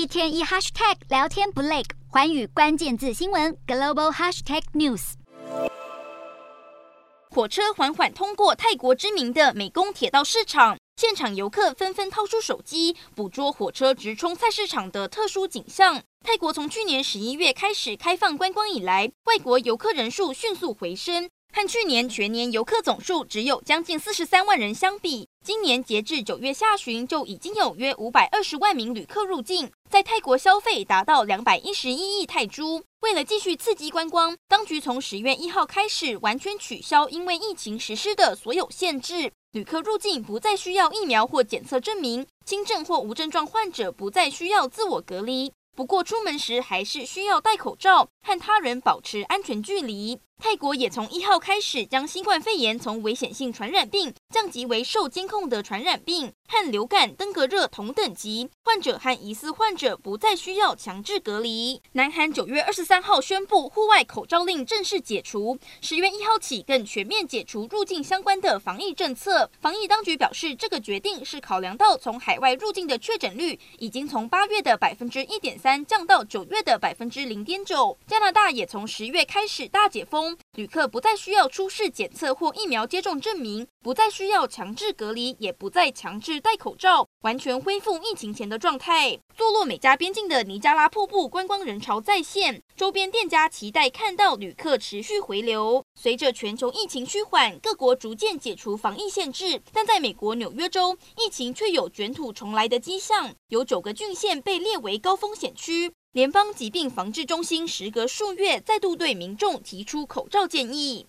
一天一 hashtag 聊天不累，环宇关键字新闻 global hashtag news。火车缓缓通过泰国知名的美工铁道市场，现场游客纷纷掏出手机，捕捉火车直冲菜市场的特殊景象。泰国从去年十一月开始开放观光以来，外国游客人数迅速回升。和去年全年游客总数只有将近四十三万人相比，今年截至九月下旬就已经有约五百二十万名旅客入境，在泰国消费达到两百一十一亿泰铢。为了继续刺激观光，当局从十月一号开始完全取消因为疫情实施的所有限制，旅客入境不再需要疫苗或检测证明，轻症或无症状患者不再需要自我隔离。不过出门时还是需要戴口罩，和他人保持安全距离。泰国也从一号开始将新冠肺炎从危险性传染病降级为受监控的传染病，和流感、登革热同等级。患者和疑似患者不再需要强制隔离。南韩九月二十三号宣布户外口罩令正式解除，十月一号起更全面解除入境相关的防疫政策。防疫当局表示，这个决定是考量到从海外入境的确诊率已经从八月的百分之一点三降到九月的百分之零点九。加拿大也从十月开始大解封。旅客不再需要出示检测或疫苗接种证明，不再需要强制隔离，也不再强制戴口罩，完全恢复疫情前的状态。坐落美加边境的尼加拉瀑布观光人潮再现，周边店家期待看到旅客持续回流。随着全球疫情趋缓，各国逐渐解除防疫限制，但在美国纽约州，疫情却有卷土重来的迹象，有九个郡县被列为高风险区。联邦疾病防治中心时隔数月再度对民众提出口罩建议。